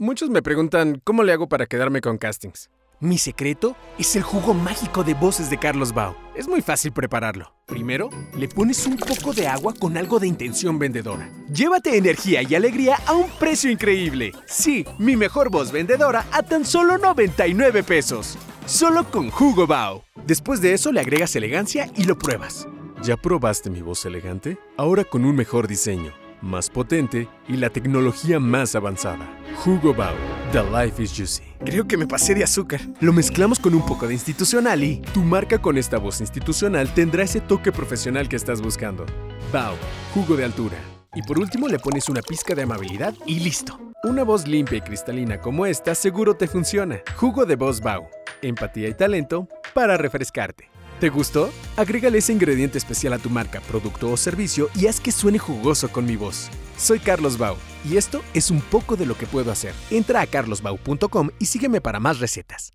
Muchos me preguntan cómo le hago para quedarme con castings. Mi secreto es el jugo mágico de voces de Carlos Bao. Es muy fácil prepararlo. Primero, le pones un poco de agua con algo de intención vendedora. Llévate energía y alegría a un precio increíble. Sí, mi mejor voz vendedora a tan solo 99 pesos. Solo con jugo Bao. Después de eso le agregas elegancia y lo pruebas. ¿Ya probaste mi voz elegante? Ahora con un mejor diseño, más potente y la tecnología más avanzada. Jugo Bao. The life is juicy. Creo que me pasé de azúcar. Lo mezclamos con un poco de institucional y tu marca con esta voz institucional tendrá ese toque profesional que estás buscando. Bao, jugo de altura. Y por último le pones una pizca de amabilidad y listo. Una voz limpia y cristalina como esta seguro te funciona. Jugo de voz Bao. Empatía y talento para refrescarte. ¿Te gustó? Agrégale ese ingrediente especial a tu marca, producto o servicio y haz que suene jugoso con mi voz. Soy Carlos Bau y esto es un poco de lo que puedo hacer. Entra a carlosbau.com y sígueme para más recetas.